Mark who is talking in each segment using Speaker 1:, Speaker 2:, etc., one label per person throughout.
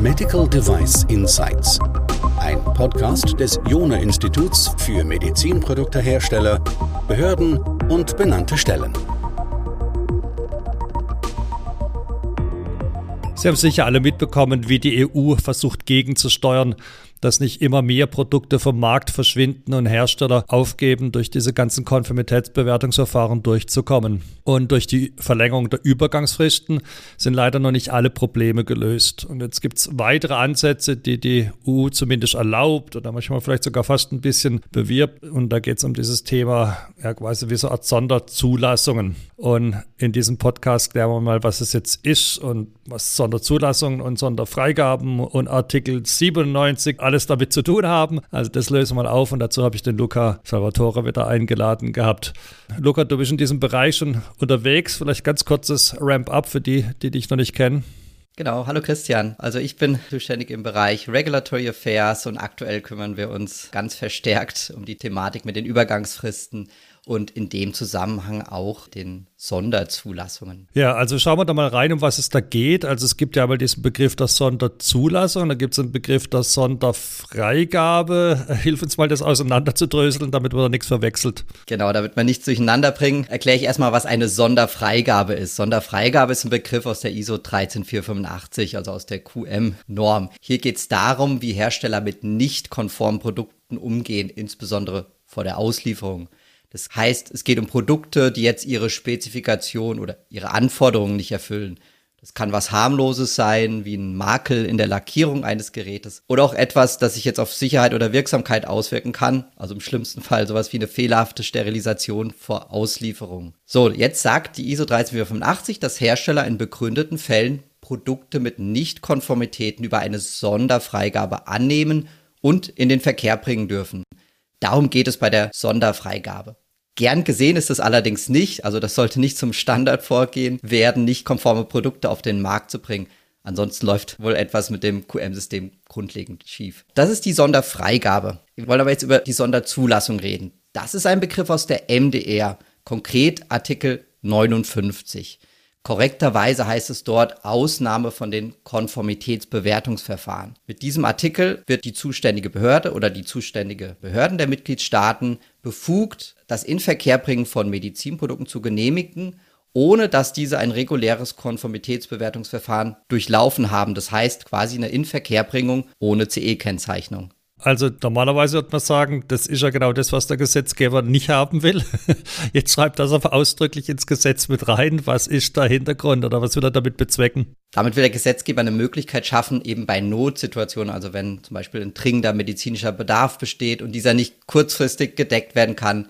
Speaker 1: Medical Device Insights. Ein Podcast des Jona Instituts für Medizinproduktehersteller, Behörden und benannte Stellen.
Speaker 2: Sie haben sicher alle mitbekommen, wie die EU versucht gegenzusteuern, dass nicht immer mehr Produkte vom Markt verschwinden und Hersteller aufgeben, durch diese ganzen Konformitätsbewertungsverfahren durchzukommen. Und durch die Verlängerung der Übergangsfristen sind leider noch nicht alle Probleme gelöst. Und jetzt gibt es weitere Ansätze, die die EU zumindest erlaubt oder manchmal vielleicht sogar fast ein bisschen bewirbt. Und da geht es um dieses Thema, ja quasi wie so eine Art Sonderzulassungen. Und in diesem Podcast klären wir mal, was es jetzt ist und was Sonderzulassungen und Sonderfreigaben und Artikel 97 alles damit zu tun haben. Also das lösen wir mal auf und dazu habe ich den Luca Salvatore wieder eingeladen gehabt. Luca, du bist in diesem Bereich schon unterwegs. Vielleicht ganz kurzes Ramp-up für die, die dich noch nicht kennen.
Speaker 3: Genau, hallo Christian. Also ich bin zuständig im Bereich Regulatory Affairs und aktuell kümmern wir uns ganz verstärkt um die Thematik mit den Übergangsfristen und in dem Zusammenhang auch den Sonderzulassungen.
Speaker 2: Ja, also schauen wir da mal rein, um was es da geht. Also es gibt ja einmal diesen Begriff der Sonderzulassung, da gibt es einen Begriff der Sonderfreigabe. Hilf uns mal, das auseinanderzudröseln, damit man da nichts verwechselt.
Speaker 3: Genau, damit wir nichts durcheinander bringen, erkläre ich erstmal, was eine Sonderfreigabe ist. Sonderfreigabe ist ein Begriff aus der ISO 13485, also aus der QM-Norm. Hier geht es darum, wie Hersteller mit nicht konformen Produkten umgehen, insbesondere vor der Auslieferung. Das heißt, es geht um Produkte, die jetzt ihre Spezifikation oder ihre Anforderungen nicht erfüllen. Das kann was harmloses sein, wie ein Makel in der Lackierung eines Gerätes oder auch etwas, das sich jetzt auf Sicherheit oder Wirksamkeit auswirken kann. Also im schlimmsten Fall sowas wie eine fehlerhafte Sterilisation vor Auslieferung. So, jetzt sagt die ISO 13485, dass Hersteller in begründeten Fällen Produkte mit Nichtkonformitäten über eine Sonderfreigabe annehmen und in den Verkehr bringen dürfen. Darum geht es bei der Sonderfreigabe. Gern gesehen ist es allerdings nicht, also das sollte nicht zum Standard vorgehen werden, nicht konforme Produkte auf den Markt zu bringen. Ansonsten läuft wohl etwas mit dem QM-System grundlegend schief. Das ist die Sonderfreigabe. Wir wollen aber jetzt über die Sonderzulassung reden. Das ist ein Begriff aus der MDR, konkret Artikel 59. Korrekterweise heißt es dort Ausnahme von den Konformitätsbewertungsverfahren. Mit diesem Artikel wird die zuständige Behörde oder die zuständige Behörden der Mitgliedstaaten befugt, das Inverkehrbringen von Medizinprodukten zu genehmigen, ohne dass diese ein reguläres Konformitätsbewertungsverfahren durchlaufen haben. Das heißt quasi eine Inverkehrbringung ohne CE-Kennzeichnung.
Speaker 2: Also normalerweise würde man sagen, das ist ja genau das, was der Gesetzgeber nicht haben will. Jetzt schreibt das aber ausdrücklich ins Gesetz mit rein. Was ist der Hintergrund oder was will er damit bezwecken?
Speaker 3: Damit will der Gesetzgeber eine Möglichkeit schaffen, eben bei Notsituationen, also wenn zum Beispiel ein dringender medizinischer Bedarf besteht und dieser nicht kurzfristig gedeckt werden kann,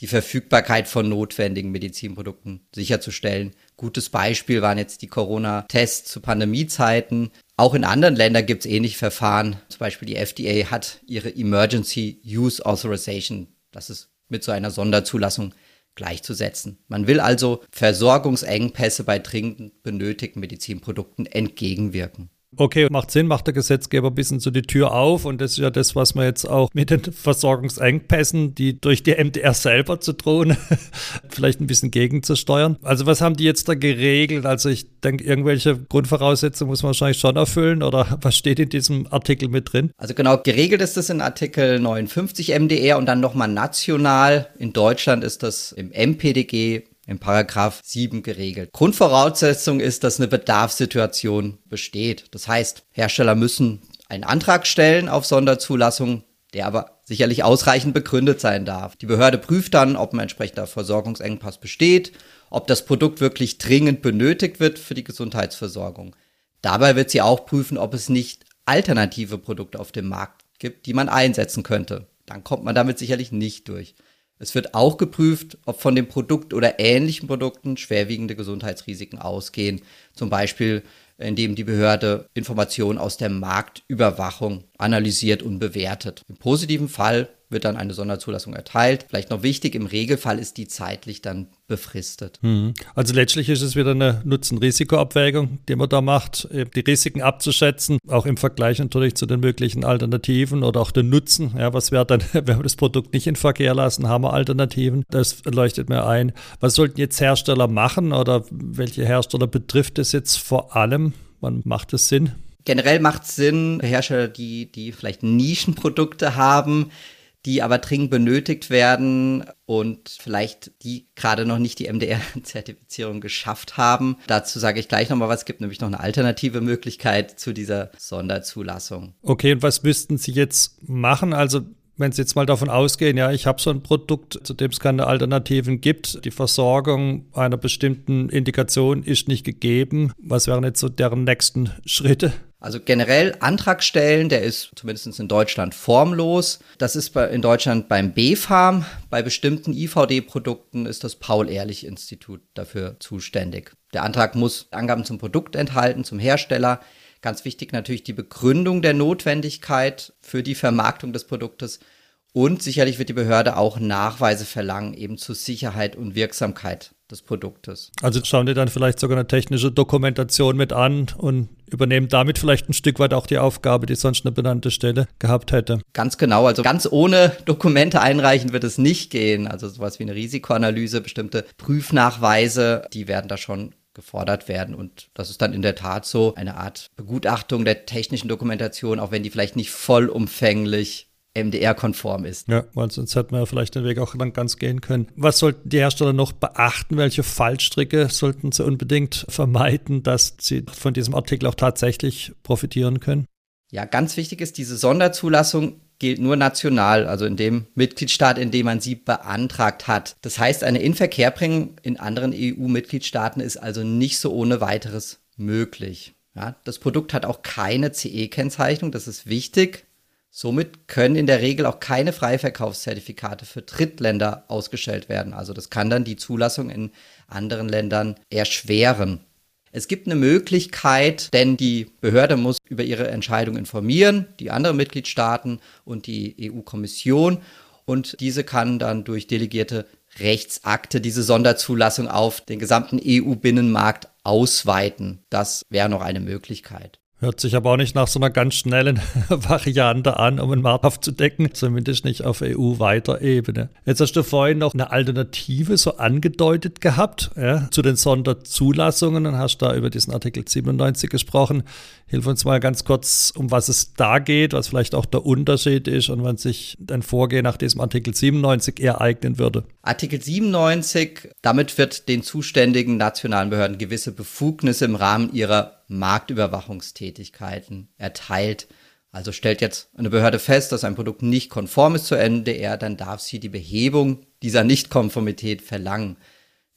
Speaker 3: die Verfügbarkeit von notwendigen Medizinprodukten sicherzustellen. Gutes Beispiel waren jetzt die Corona-Tests zu Pandemiezeiten. Auch in anderen Ländern gibt es ähnliche Verfahren. Zum Beispiel die FDA hat ihre Emergency Use Authorization. Das ist mit so einer Sonderzulassung gleichzusetzen. Man will also Versorgungsengpässe bei dringend benötigten Medizinprodukten entgegenwirken.
Speaker 2: Okay, macht Sinn, macht der Gesetzgeber ein bisschen so die Tür auf und das ist ja das, was man jetzt auch mit den Versorgungsengpässen, die durch die MDR selber zu drohen, vielleicht ein bisschen gegenzusteuern. Also was haben die jetzt da geregelt? Also ich denke, irgendwelche Grundvoraussetzungen muss man wahrscheinlich schon erfüllen oder was steht in diesem Artikel mit drin?
Speaker 3: Also genau, geregelt ist das in Artikel 59 MDR und dann nochmal national. In Deutschland ist das im MPDG im Paragraph 7 geregelt. Grundvoraussetzung ist, dass eine Bedarfssituation besteht. Das heißt, Hersteller müssen einen Antrag stellen auf Sonderzulassung, der aber sicherlich ausreichend begründet sein darf. Die Behörde prüft dann, ob ein entsprechender Versorgungsengpass besteht, ob das Produkt wirklich dringend benötigt wird für die Gesundheitsversorgung. Dabei wird sie auch prüfen, ob es nicht alternative Produkte auf dem Markt gibt, die man einsetzen könnte. Dann kommt man damit sicherlich nicht durch. Es wird auch geprüft, ob von dem Produkt oder ähnlichen Produkten schwerwiegende Gesundheitsrisiken ausgehen. Zum Beispiel, indem die Behörde Informationen aus der Marktüberwachung analysiert und bewertet. Im positiven Fall wird dann eine Sonderzulassung erteilt. Vielleicht noch wichtig, im Regelfall ist die zeitlich dann befristet.
Speaker 2: Mhm. Also letztlich ist es wieder eine Nutzen-Risiko-Abwägung, die man da macht, die Risiken abzuschätzen, auch im Vergleich natürlich zu den möglichen Alternativen oder auch den Nutzen. Ja, was wäre dann, wenn wir das Produkt nicht in Verkehr lassen, haben wir Alternativen? Das leuchtet mir ein. Was sollten jetzt Hersteller machen oder welche Hersteller betrifft es jetzt vor allem? Wann macht es Sinn?
Speaker 3: Generell macht es Sinn, Hersteller, die, die vielleicht Nischenprodukte haben, die aber dringend benötigt werden und vielleicht die gerade noch nicht die MDR-Zertifizierung geschafft haben. Dazu sage ich gleich nochmal was. Es gibt nämlich noch eine alternative Möglichkeit zu dieser Sonderzulassung.
Speaker 2: Okay, und was müssten Sie jetzt machen? Also wenn Sie jetzt mal davon ausgehen, ja, ich habe so ein Produkt, zu dem es keine Alternativen gibt, die Versorgung einer bestimmten Indikation ist nicht gegeben, was wären jetzt so deren nächsten Schritte?
Speaker 3: Also generell Antrag stellen, der ist zumindest in Deutschland formlos. Das ist in Deutschland beim BfArM. Bei bestimmten IVD-Produkten ist das Paul-Ehrlich-Institut dafür zuständig. Der Antrag muss Angaben zum Produkt enthalten, zum Hersteller. Ganz wichtig natürlich die Begründung der Notwendigkeit für die Vermarktung des Produktes. Und sicherlich wird die Behörde auch Nachweise verlangen, eben zur Sicherheit und Wirksamkeit des Produktes.
Speaker 2: Also schauen die dann vielleicht sogar eine technische Dokumentation mit an und übernehmen damit vielleicht ein Stück weit auch die Aufgabe, die sonst eine benannte Stelle gehabt hätte.
Speaker 3: Ganz genau, also ganz ohne Dokumente einreichen wird es nicht gehen. Also sowas wie eine Risikoanalyse, bestimmte Prüfnachweise, die werden da schon gefordert werden. Und das ist dann in der Tat so eine Art Begutachtung der technischen Dokumentation, auch wenn die vielleicht nicht vollumfänglich MDR-konform ist.
Speaker 2: Ja, weil sonst hätten wir vielleicht den Weg auch dann ganz gehen können. Was sollten die Hersteller noch beachten? Welche Fallstricke sollten sie unbedingt vermeiden, dass sie von diesem Artikel auch tatsächlich profitieren können?
Speaker 3: Ja, ganz wichtig ist, diese Sonderzulassung gilt nur national, also in dem Mitgliedstaat, in dem man sie beantragt hat. Das heißt, eine Inverkehrbringung in anderen EU-Mitgliedstaaten ist also nicht so ohne weiteres möglich. Ja, das Produkt hat auch keine CE-Kennzeichnung, das ist wichtig. Somit können in der Regel auch keine Freiverkaufszertifikate für Drittländer ausgestellt werden. Also das kann dann die Zulassung in anderen Ländern erschweren. Es gibt eine Möglichkeit, denn die Behörde muss über ihre Entscheidung informieren, die anderen Mitgliedstaaten und die EU-Kommission. Und diese kann dann durch delegierte Rechtsakte diese Sonderzulassung auf den gesamten EU-Binnenmarkt ausweiten. Das wäre noch eine Möglichkeit.
Speaker 2: Hört sich aber auch nicht nach so einer ganz schnellen Variante an, um einen Markt aufzudecken, zumindest nicht auf EU-weiter Ebene. Jetzt hast du vorhin noch eine Alternative so angedeutet gehabt ja, zu den Sonderzulassungen und hast da über diesen Artikel 97 gesprochen. Hilf uns mal ganz kurz, um was es da geht, was vielleicht auch der Unterschied ist und wann sich ein Vorgehen nach diesem Artikel 97 eher eignen würde.
Speaker 3: Artikel 97, damit wird den zuständigen nationalen Behörden gewisse Befugnisse im Rahmen ihrer Marktüberwachungstätigkeiten erteilt. Also stellt jetzt eine Behörde fest, dass ein Produkt nicht konform ist zur NDR, dann darf sie die Behebung dieser Nichtkonformität verlangen.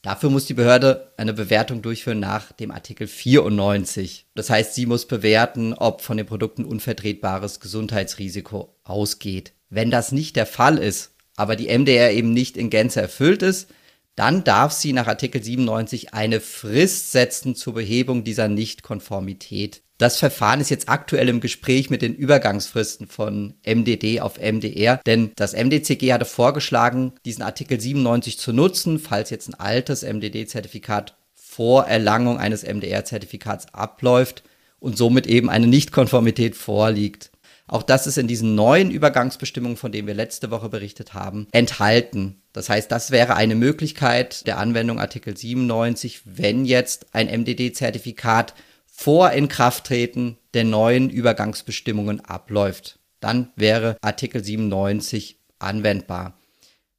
Speaker 3: Dafür muss die Behörde eine Bewertung durchführen nach dem Artikel 94. Das heißt, sie muss bewerten, ob von den Produkten unvertretbares Gesundheitsrisiko ausgeht. Wenn das nicht der Fall ist, aber die MDR eben nicht in Gänze erfüllt ist, dann darf sie nach Artikel 97 eine Frist setzen zur Behebung dieser Nichtkonformität. Das Verfahren ist jetzt aktuell im Gespräch mit den Übergangsfristen von MDD auf MDR, denn das MDCG hatte vorgeschlagen, diesen Artikel 97 zu nutzen, falls jetzt ein altes MDD-Zertifikat vor Erlangung eines MDR-Zertifikats abläuft und somit eben eine Nichtkonformität vorliegt. Auch das ist in diesen neuen Übergangsbestimmungen, von denen wir letzte Woche berichtet haben, enthalten. Das heißt, das wäre eine Möglichkeit der Anwendung Artikel 97, wenn jetzt ein MDD-Zertifikat vor Inkrafttreten der neuen Übergangsbestimmungen abläuft. Dann wäre Artikel 97 anwendbar.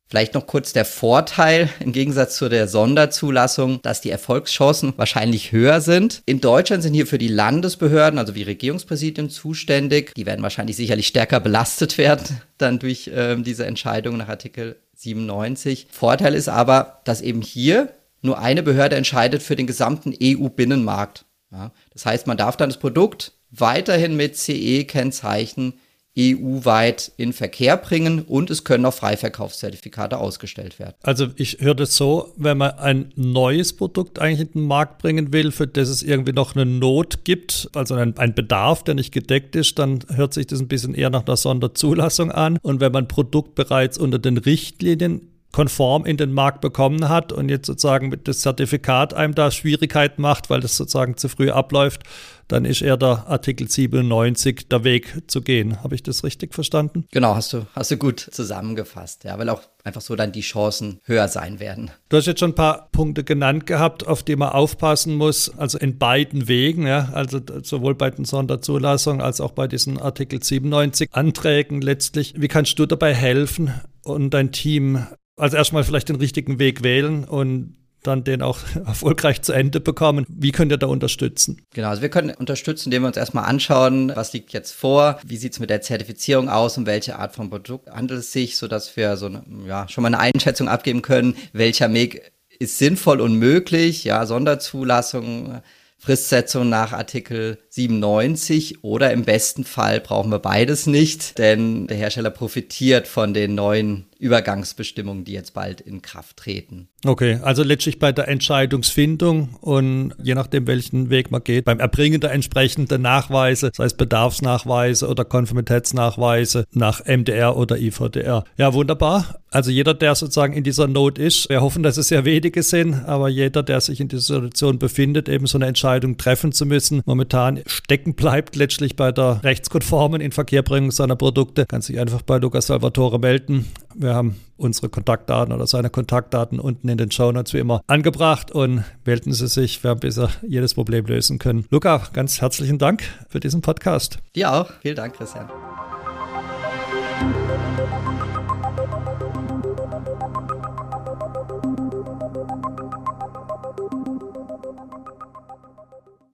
Speaker 3: Vielleicht noch kurz der Vorteil im Gegensatz zu der Sonderzulassung, dass die Erfolgschancen wahrscheinlich höher sind. In Deutschland sind hier für die Landesbehörden, also wie Regierungspräsidien, zuständig. Die werden wahrscheinlich sicherlich stärker belastet werden dann durch äh, diese Entscheidung nach Artikel 97. Vorteil ist aber, dass eben hier nur eine Behörde entscheidet für den gesamten EU-Binnenmarkt. Ja, das heißt, man darf dann das Produkt weiterhin mit CE-Kennzeichen EU-weit in Verkehr bringen und es können auch Freiverkaufszertifikate ausgestellt werden.
Speaker 2: Also ich höre das so, wenn man ein neues Produkt eigentlich in den Markt bringen will, für das es irgendwie noch eine Not gibt, also ein, ein Bedarf, der nicht gedeckt ist, dann hört sich das ein bisschen eher nach einer Sonderzulassung an. Und wenn man ein Produkt bereits unter den Richtlinien konform in den Markt bekommen hat und jetzt sozusagen mit das Zertifikat einem da Schwierigkeiten macht, weil das sozusagen zu früh abläuft, dann ist eher der Artikel 97 der Weg zu gehen. Habe ich das richtig verstanden?
Speaker 3: Genau, hast du, hast du gut zusammengefasst. Ja, weil auch einfach so dann die Chancen höher sein werden.
Speaker 2: Du hast jetzt schon ein paar Punkte genannt gehabt, auf die man aufpassen muss, also in beiden Wegen, ja, also sowohl bei den Sonderzulassungen als auch bei diesen Artikel 97 Anträgen letztlich. Wie kannst du dabei helfen und dein Team also erstmal vielleicht den richtigen Weg wählen und dann den auch erfolgreich zu Ende bekommen. Wie könnt ihr da unterstützen?
Speaker 3: Genau, also wir können unterstützen, indem wir uns erstmal anschauen, was liegt jetzt vor, wie sieht es mit der Zertifizierung aus, um welche Art von Produkt handelt es sich, sodass wir so eine, ja, schon mal eine Einschätzung abgeben können, welcher Weg ist sinnvoll und möglich, ja, Sonderzulassung, Fristsetzung nach Artikel 97 oder im besten Fall brauchen wir beides nicht, denn der Hersteller profitiert von den neuen Übergangsbestimmungen, die jetzt bald in Kraft treten.
Speaker 2: Okay, also letztlich bei der Entscheidungsfindung und je nachdem, welchen Weg man geht, beim Erbringen der entsprechenden Nachweise, sei es Bedarfsnachweise oder Konformitätsnachweise nach MDR oder IVDR. Ja, wunderbar. Also jeder, der sozusagen in dieser Not ist, wir hoffen, dass es sehr wenige sind, aber jeder, der sich in dieser Situation befindet, eben so eine Entscheidung treffen zu müssen, momentan stecken bleibt letztlich bei der rechtskonformen Inverkehrbringung seiner Produkte, kann sich einfach bei Lukas Salvatore melden. Wir haben unsere Kontaktdaten oder seine Kontaktdaten unten in den Show Notes wie immer angebracht und melden Sie sich, wir haben bisher jedes Problem lösen können. Luca, ganz herzlichen Dank für diesen Podcast.
Speaker 3: Dir auch. Vielen Dank, Christian.